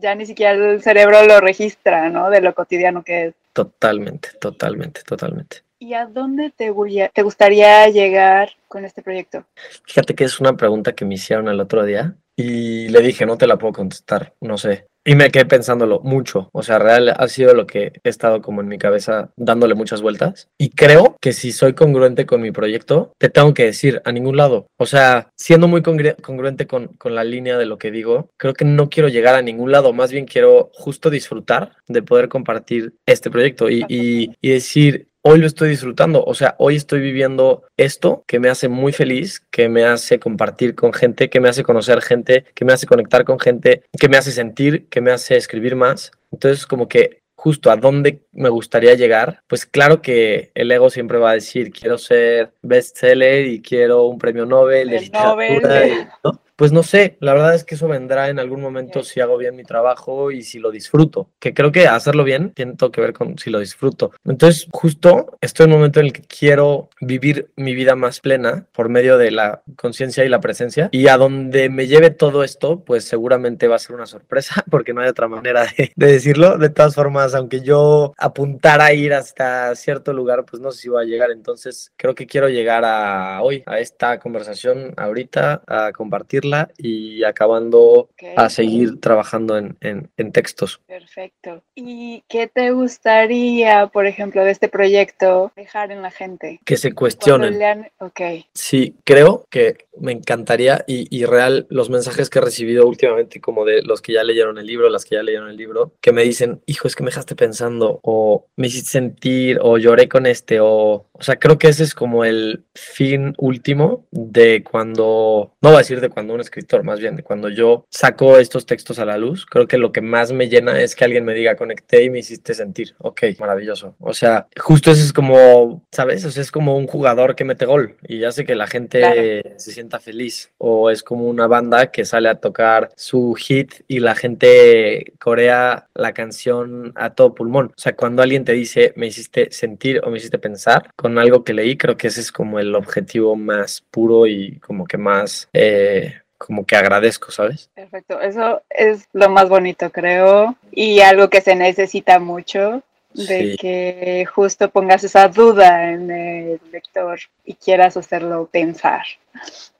ya ni siquiera el cerebro lo registra, ¿no? De lo cotidiano que es. Totalmente, totalmente, totalmente. ¿Y a dónde te, te gustaría llegar con este proyecto? Fíjate que es una pregunta que me hicieron el otro día y le dije, no te la puedo contestar, no sé. Y me quedé pensándolo mucho. O sea, real ha sido lo que he estado como en mi cabeza dándole muchas vueltas. Y creo que si soy congruente con mi proyecto, te tengo que decir a ningún lado. O sea, siendo muy congruente con, con la línea de lo que digo, creo que no quiero llegar a ningún lado. Más bien quiero justo disfrutar de poder compartir este proyecto y, y, y decir, hoy lo estoy disfrutando. O sea, hoy estoy viviendo esto que me hace muy feliz, que me hace compartir con gente, que me hace conocer gente, que me hace conectar con gente, que me hace sentir, que me hace escribir más. Entonces, como que justo a dónde me gustaría llegar, pues claro que el ego siempre va a decir, quiero ser bestseller y quiero un premio Nobel de literatura, pues no sé, la verdad es que eso vendrá en algún momento si hago bien mi trabajo y si lo disfruto, que creo que hacerlo bien tiene todo que ver con si lo disfruto. Entonces, justo estoy en un momento en el que quiero vivir mi vida más plena por medio de la conciencia y la presencia y a donde me lleve todo esto, pues seguramente va a ser una sorpresa porque no hay otra manera de, de decirlo. De todas formas, aunque yo apuntara a ir hasta cierto lugar, pues no sé si va a llegar. Entonces, creo que quiero llegar a hoy, a esta conversación ahorita, a compartirla y acabando a seguir trabajando en, en, textos. Perfecto. ¿Y qué te gustaría, por ejemplo, de este proyecto dejar en la gente? Que se cuestionen. Ok. Sí, creo que me encantaría y, y, real los mensajes que he recibido últimamente, como de los que ya leyeron el libro, las que ya leyeron el libro, que me dicen, hijo, es que me dejaste pensando, o me hiciste sentir, o lloré con este, o, o sea, creo que ese es como el fin último de cuando, no voy a decir de cuando escritor, más bien de cuando yo saco estos textos a la luz, creo que lo que más me llena es que alguien me diga, conecté y me hiciste sentir, ok, maravilloso. O sea, justo eso es como, ¿sabes? O sea, es como un jugador que mete gol y hace que la gente se sienta feliz. O es como una banda que sale a tocar su hit y la gente corea la canción a todo pulmón. O sea, cuando alguien te dice, me hiciste sentir o me hiciste pensar con algo que leí, creo que ese es como el objetivo más puro y como que más... Eh, como que agradezco, ¿sabes? Perfecto, eso es lo más bonito, creo, y algo que se necesita mucho, de que justo pongas esa duda en el lector y quieras hacerlo pensar.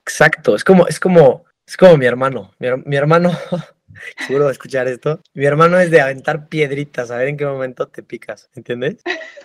Exacto, es como, es como, es como mi hermano. Mi, hermano, seguro de escuchar esto. Mi hermano es de aventar piedritas, a ver en qué momento te picas, ¿entiendes?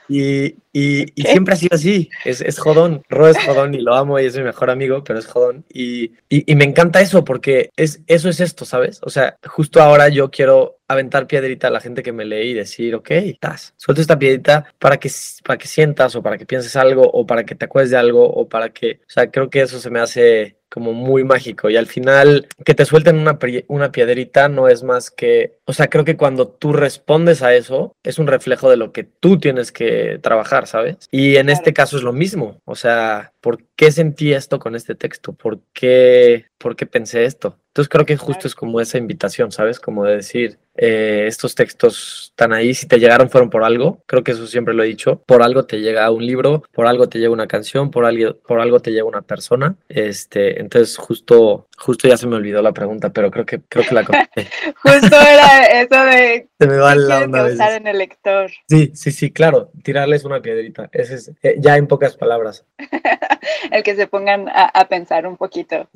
Y, y, siempre ha sido así, es, es, jodón. Ro es jodón y lo amo y es mi mejor amigo, pero es jodón. Y, y, me encanta eso porque es, eso es esto, ¿sabes? O sea, justo ahora yo quiero aventar piedrita a la gente que me lee y decir, ok, estás, suelta esta piedrita para que, para que sientas o para que pienses algo o para que te acuerdes de algo o para que, o sea, creo que eso se me hace como muy mágico y al final que te suelten una, una piedrita no es más que, o sea, creo que cuando tú respondes a eso es un reflejo de lo que tú tienes que trabajar, ¿sabes? Y en este caso es lo mismo, o sea, ¿por qué sentí esto con este texto? ¿Por qué, por qué pensé esto? Entonces creo que justo es como esa invitación, ¿sabes? Como de decir, eh, estos textos están ahí, si te llegaron fueron por algo, creo que eso siempre lo he dicho, por algo te llega un libro, por algo te llega una canción, por algo, por algo te llega una persona, este, entonces justo, justo ya se me olvidó la pregunta, pero creo que, creo que la justo era eso de... Se me va la onda. en el lector. Sí, sí, sí, claro, tirarles una piedrita, ese es, eh, ya en pocas palabras. el que se pongan a, a pensar un poquito.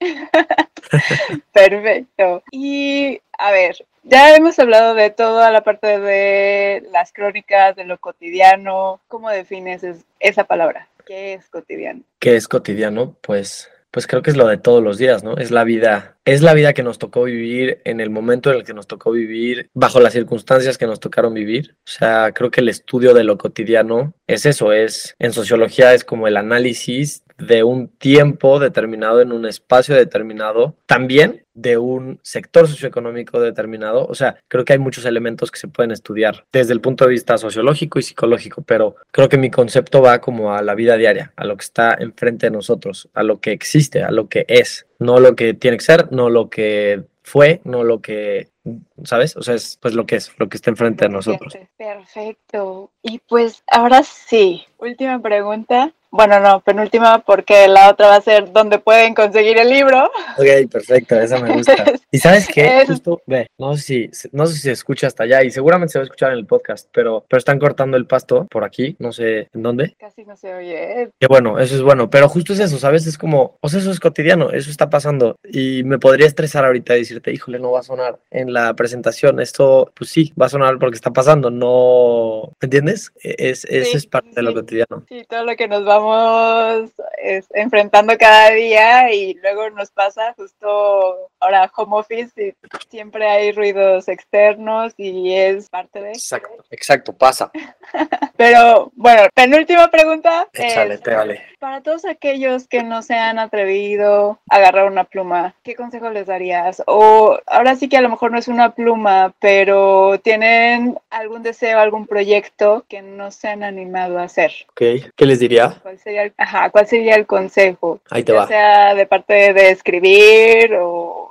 Perfecto. Y a ver, ya hemos hablado de toda la parte de las crónicas, de lo cotidiano. ¿Cómo defines esa palabra? ¿Qué es cotidiano? ¿Qué es cotidiano? Pues pues creo que es lo de todos los días, ¿no? Es la vida, es la vida que nos tocó vivir en el momento en el que nos tocó vivir, bajo las circunstancias que nos tocaron vivir. O sea, creo que el estudio de lo cotidiano es eso, es en sociología es como el análisis de un tiempo determinado en un espacio determinado, también de un sector socioeconómico determinado. O sea, creo que hay muchos elementos que se pueden estudiar desde el punto de vista sociológico y psicológico, pero creo que mi concepto va como a la vida diaria, a lo que está enfrente de nosotros, a lo que existe, a lo que es, no lo que tiene que ser, no lo que fue, no lo que, ¿sabes? O sea, es pues lo que es, lo que está enfrente de nosotros. Perfecto. Y pues ahora sí, última pregunta. Bueno, no, penúltima porque la otra va a ser donde pueden conseguir el libro. Ok, perfecto, esa me gusta. ¿Y sabes qué? Justo, ve, no sé, si, no sé si se escucha hasta allá y seguramente se va a escuchar en el podcast, pero, pero están cortando el pasto por aquí, no sé en dónde. Casi no se oye. Qué bueno, eso es bueno, pero justo es eso, ¿sabes? Es como, o sea, eso es cotidiano, eso está pasando y me podría estresar ahorita y decirte, híjole, no va a sonar en la presentación, esto, pues sí, va a sonar porque está pasando, no, ¿me entiendes? E, es, eso es parte de lo cotidiano. Sí, todo lo que nos vamos es, enfrentando cada día y luego nos pasa justo ahora home office y siempre hay ruidos externos y es parte de... Exacto, exacto, pasa. Pero bueno, penúltima pregunta. Échale, vale. Para todos aquellos que no se han atrevido a agarrar una pluma, ¿qué consejo les darías? O ahora sí que a lo mejor no es una pluma, pero tienen algún deseo, algún proyecto que no se han animado a hacer. Ok, ¿qué les diría? ¿Cuál sería el, ajá, ¿cuál sería el consejo? Ahí te ya va. sea de parte de escribir o...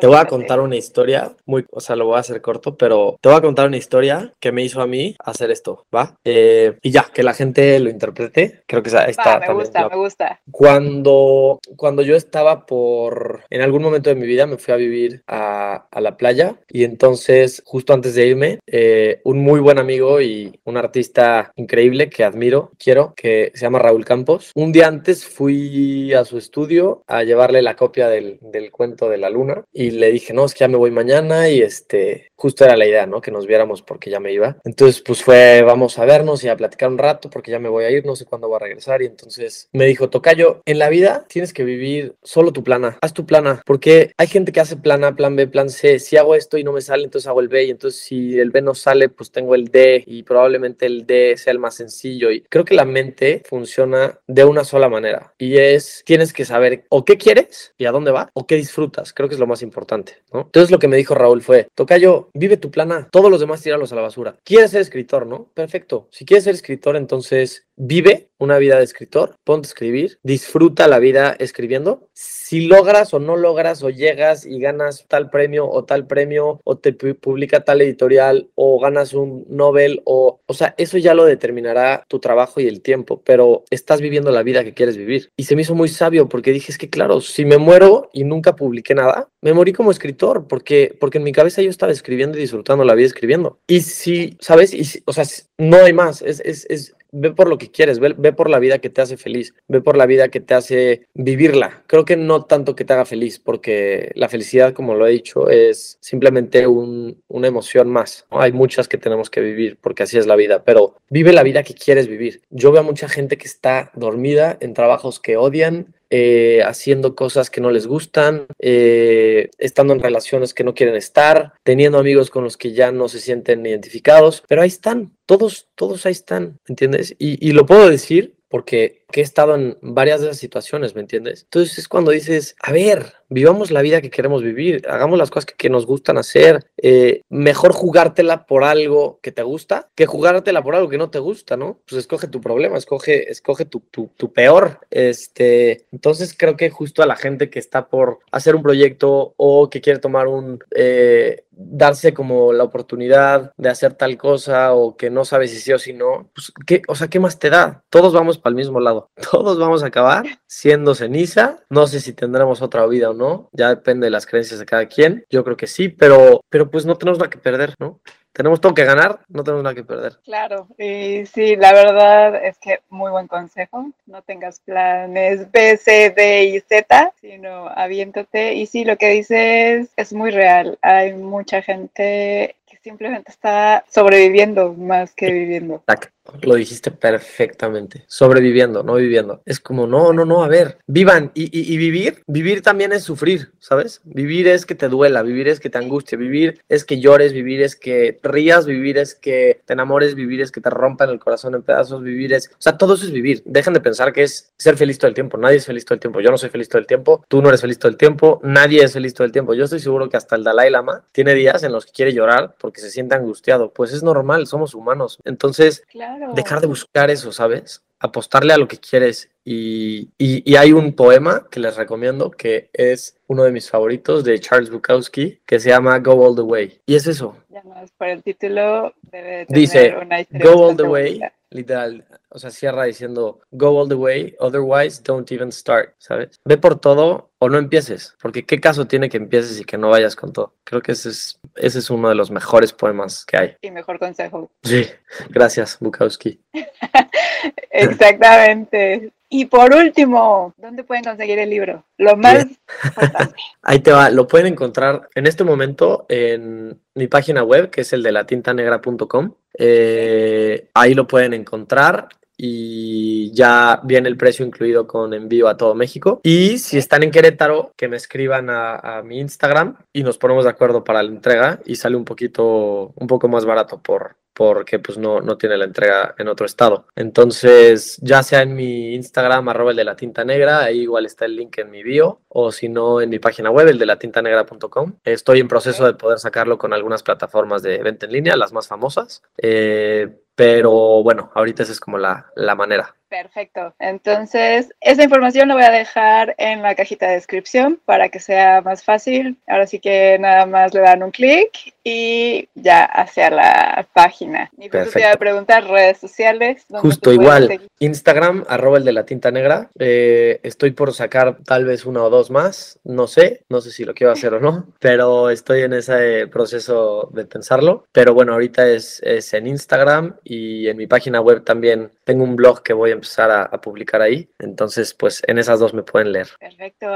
Te voy a contar una historia, muy, o sea, lo voy a hacer corto, pero te voy a contar una historia que me hizo a mí hacer esto, ¿va? Eh, y ya, que la gente lo interprete, creo que está Va, me gusta, la- me gusta. Cuando, cuando yo estaba por, en algún momento de mi vida me fui a vivir a, a la playa y entonces justo antes de irme, eh, un muy buen amigo y un artista increíble que admiro, quiero, que se llama Raúl Campos, un día antes fui a su estudio a llevarle la copia del, del cuento de la luna y le dije, no, es que ya me voy mañana y este, justo era la idea, ¿no? Que nos viéramos porque ya me iba. Entonces, pues fue, vamos a vernos y a platicar un rato porque ya me voy a ir, no sé cuándo voy a regresar. Y entonces me dijo, Tocayo, en la vida tienes que vivir solo tu plana, haz tu plana, porque hay gente que hace plana, plan B, plan C. Si hago esto y no me sale, entonces hago el B. Y entonces si el B no sale, pues tengo el D y probablemente el D sea el más sencillo. Y creo que la mente funciona de una sola manera y es, tienes que saber o qué quieres y a dónde va o qué disfrutas. Creo que es lo más importante, ¿no? Entonces lo que me dijo Raúl fue, Tocayo, vive tu plana, todos los demás tíralos a la basura. ¿Quieres ser escritor, no? Perfecto. Si quieres ser escritor, entonces vive una vida de escritor, ponte a escribir, disfruta la vida escribiendo. Si logras o no logras o llegas y ganas tal premio o tal premio o te pu- publica tal editorial o ganas un Nobel o, o sea, eso ya lo determinará tu trabajo y el tiempo, pero estás viviendo la vida que quieres vivir. Y se me hizo muy sabio porque dije, es que claro, si me muero y nunca publiqué nada, me morí como escritor porque, porque en mi cabeza yo estaba escribiendo y disfrutando la vida escribiendo. Y si, ¿sabes? Y si- o sea, no hay más, es, es, es ve por lo que quieres, ve, ve por la vida que te hace feliz, ve por la vida que te hace vivirla. Creo que no tanto que te haga feliz, porque la felicidad, como lo he dicho, es simplemente un- una emoción más. Hay muchas que tenemos que vivir, porque así es la vida, pero vive la vida que quieres vivir. Yo veo a mucha gente que está dormida en trabajos que odian, eh, haciendo cosas que no les gustan, eh, estando en relaciones que no quieren estar, teniendo amigos con los que ya no se sienten identificados, pero ahí están, todos, todos ahí están, ¿entiendes? Y, y lo puedo decir porque que he estado en varias de esas situaciones, ¿me entiendes? Entonces es cuando dices, a ver, vivamos la vida que queremos vivir, hagamos las cosas que, que nos gustan hacer, eh, mejor jugártela por algo que te gusta que jugártela por algo que no te gusta, ¿no? Pues escoge tu problema, escoge, escoge tu, tu, tu peor. Este, entonces creo que justo a la gente que está por hacer un proyecto o que quiere tomar un, eh, darse como la oportunidad de hacer tal cosa o que no sabe si sí o si no, pues, ¿qué, o sea, ¿qué más te da? Todos vamos para el mismo lado, todos vamos a acabar siendo ceniza, no sé si tendremos otra vida o no, ya depende de las creencias de cada quien, yo creo que sí, pero, pero pues no tenemos nada que perder, ¿no? Tenemos todo que ganar, no tenemos nada que perder. Claro, y sí, la verdad es que muy buen consejo. No tengas planes B, C, D y Z, sino aviéntate. Y sí, lo que dices es muy real. Hay mucha gente que simplemente está sobreviviendo más que viviendo. Exacto. Lo dijiste perfectamente. Sobreviviendo, no viviendo. Es como, no, no, no, a ver, vivan. Y, y, y, vivir, vivir también es sufrir, ¿sabes? Vivir es que te duela, vivir es que te angustie, vivir es que llores, vivir es que rías, vivir es que te enamores, vivir es que te rompan el corazón en pedazos, vivir es... O sea, todo eso es vivir. Dejen de pensar que es ser feliz todo el tiempo. Nadie es feliz todo el tiempo. Yo no soy feliz todo el tiempo. Tú no eres feliz todo el tiempo. Nadie es feliz todo el tiempo. Yo estoy seguro que hasta el Dalai Lama tiene días en los que quiere llorar porque se siente angustiado. Pues es normal, somos humanos. Entonces, claro. Dejar de buscar eso, ¿sabes? Apostarle a lo que quieres. Y, y, y, hay un poema que les recomiendo que es uno de mis favoritos de Charles Bukowski que se llama Go All the Way. Y es eso. Ya más por el título debe tener Dice una Go All the Way, literal. O sea, cierra diciendo Go All the Way, otherwise don't even start, ¿sabes? Ve por todo o no empieces, porque qué caso tiene que empieces y que no vayas con todo. Creo que ese es, ese es uno de los mejores poemas que hay. Y mejor consejo. Sí, gracias, Bukowski. Exactamente. Y por último, ¿dónde pueden conseguir el libro? Lo más importante. Ahí te va, lo pueden encontrar en este momento en mi página web, que es el de latintanegra.com. Eh, ahí lo pueden encontrar y ya viene el precio incluido con envío a todo México. Y si están en Querétaro, que me escriban a, a, mi Instagram y nos ponemos de acuerdo para la entrega y sale un poquito, un poco más barato por porque pues no, no tiene la entrega en otro estado. Entonces, ya sea en mi Instagram, arroba el de la tinta negra, ahí igual está el link en mi bio, o si no, en mi página web, el de la tinta negra.com. Estoy en proceso de poder sacarlo con algunas plataformas de venta en línea, las más famosas. Eh, pero bueno, ahorita esa es como la, la manera. Perfecto. Entonces, esa información la voy a dejar en la cajita de descripción para que sea más fácil. Ahora sí que nada más le dan un clic y ya hacia la página. Y pues te iba a preguntar redes sociales. Justo igual. Instagram, arroba el de la tinta negra. Eh, estoy por sacar tal vez una o dos más. No sé, no sé si lo quiero hacer o no, pero estoy en ese proceso de pensarlo. Pero bueno, ahorita es, es en Instagram y en mi página web también tengo un blog que voy a empezar a, publicar ahí. Entonces, pues en esas dos me pueden leer. Perfecto.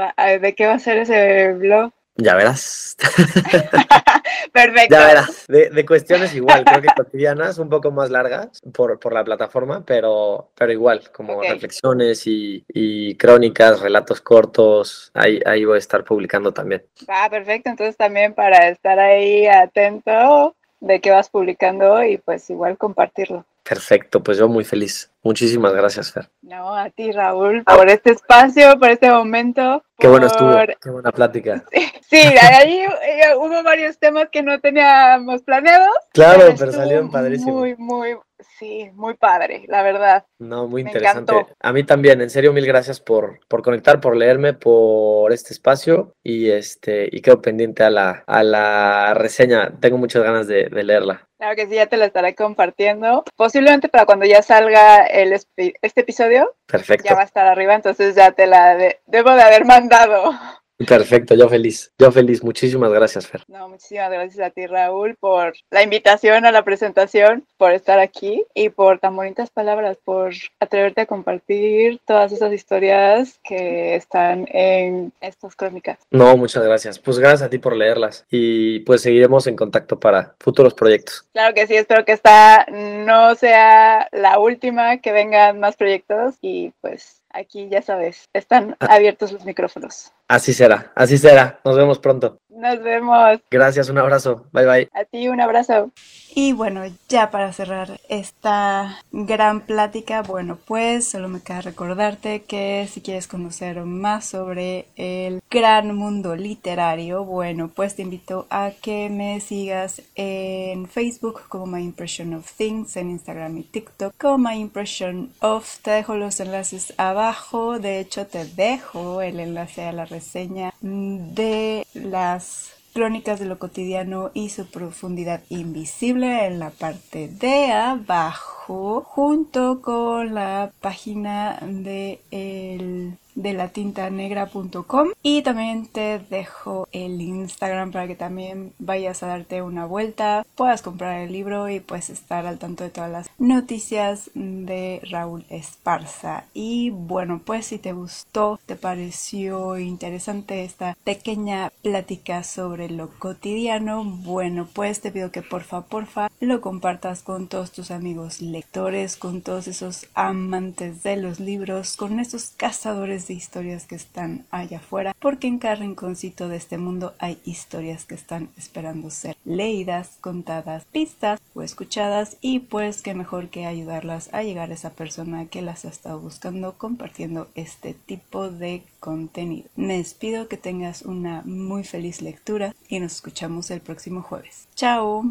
¿De qué va a ser ese blog? Ya verás. Perfecto. Ya verás. De, cuestiones igual, creo que cotidianas, un poco más largas por, por la plataforma, pero, pero igual, como reflexiones y, crónicas, relatos cortos, ahí, ahí voy a estar publicando también. Ah, perfecto. Entonces también para estar ahí atento de qué vas publicando y pues igual compartirlo. Perfecto, pues yo muy feliz. Muchísimas gracias, Fer. No, a ti, Raúl, por este espacio, por este momento. Qué bueno estuvo, qué buena plática. Sí, ahí eh, hubo varios temas que no teníamos planeados. Claro, pero, salieron padrísimos. Muy, muy, sí, muy padre, la verdad. No, muy interesante. A mí también, en serio, mil gracias por, por conectar, por leerme, por este espacio y este y quedo pendiente a la, a la reseña. Tengo muchas ganas de, leerla. Claro que sí, ya te la estaré compartiendo. Posiblemente para cuando ya salga el, este episodio. Perfecto. Ya va a estar arriba, entonces ya te la debo de haber mandado. Perfecto, yo feliz, yo feliz. Muchísimas gracias, Fer. No, muchísimas gracias a ti, Raúl, por la invitación a la presentación, por estar aquí y por tan bonitas palabras, por atreverte a compartir todas esas historias que están en estas crónicas. No, muchas gracias. Pues gracias a ti por leerlas y pues seguiremos en contacto para futuros proyectos. Claro que sí, espero que esta no sea la última, que vengan más proyectos y pues aquí ya sabes, están abiertos los micrófonos. Así será, así será. Nos vemos pronto. Nos vemos. Gracias, un abrazo. Bye bye. A ti un abrazo. Y bueno, ya para cerrar esta gran plática, bueno, pues solo me queda recordarte que si quieres conocer más sobre el gran mundo literario, bueno, pues te invito a que me sigas en Facebook como My Impression of Things, en Instagram y TikTok como My Impression of. Te dejo los enlaces abajo, de hecho te dejo el enlace a la reseña de las Crónicas de lo cotidiano y su profundidad invisible en la parte de abajo, junto con la página de el de la tinta negra.com y también te dejo el Instagram para que también vayas a darte una vuelta, puedas comprar el libro y puedes estar al tanto de todas las noticias de Raúl Esparza. Y bueno, pues si te gustó, te pareció interesante esta pequeña plática sobre lo cotidiano, bueno, pues te pido que porfa, porfa, lo compartas con todos tus amigos lectores, con todos esos amantes de los libros, con esos cazadores de historias que están allá afuera, porque en cada rinconcito de este mundo hay historias que están esperando ser leídas, contadas, vistas o escuchadas y pues qué mejor que ayudarlas a llegar a esa persona que las ha estado buscando compartiendo este tipo de contenido. Me despido que tengas una muy feliz lectura y nos escuchamos el próximo jueves. Chao.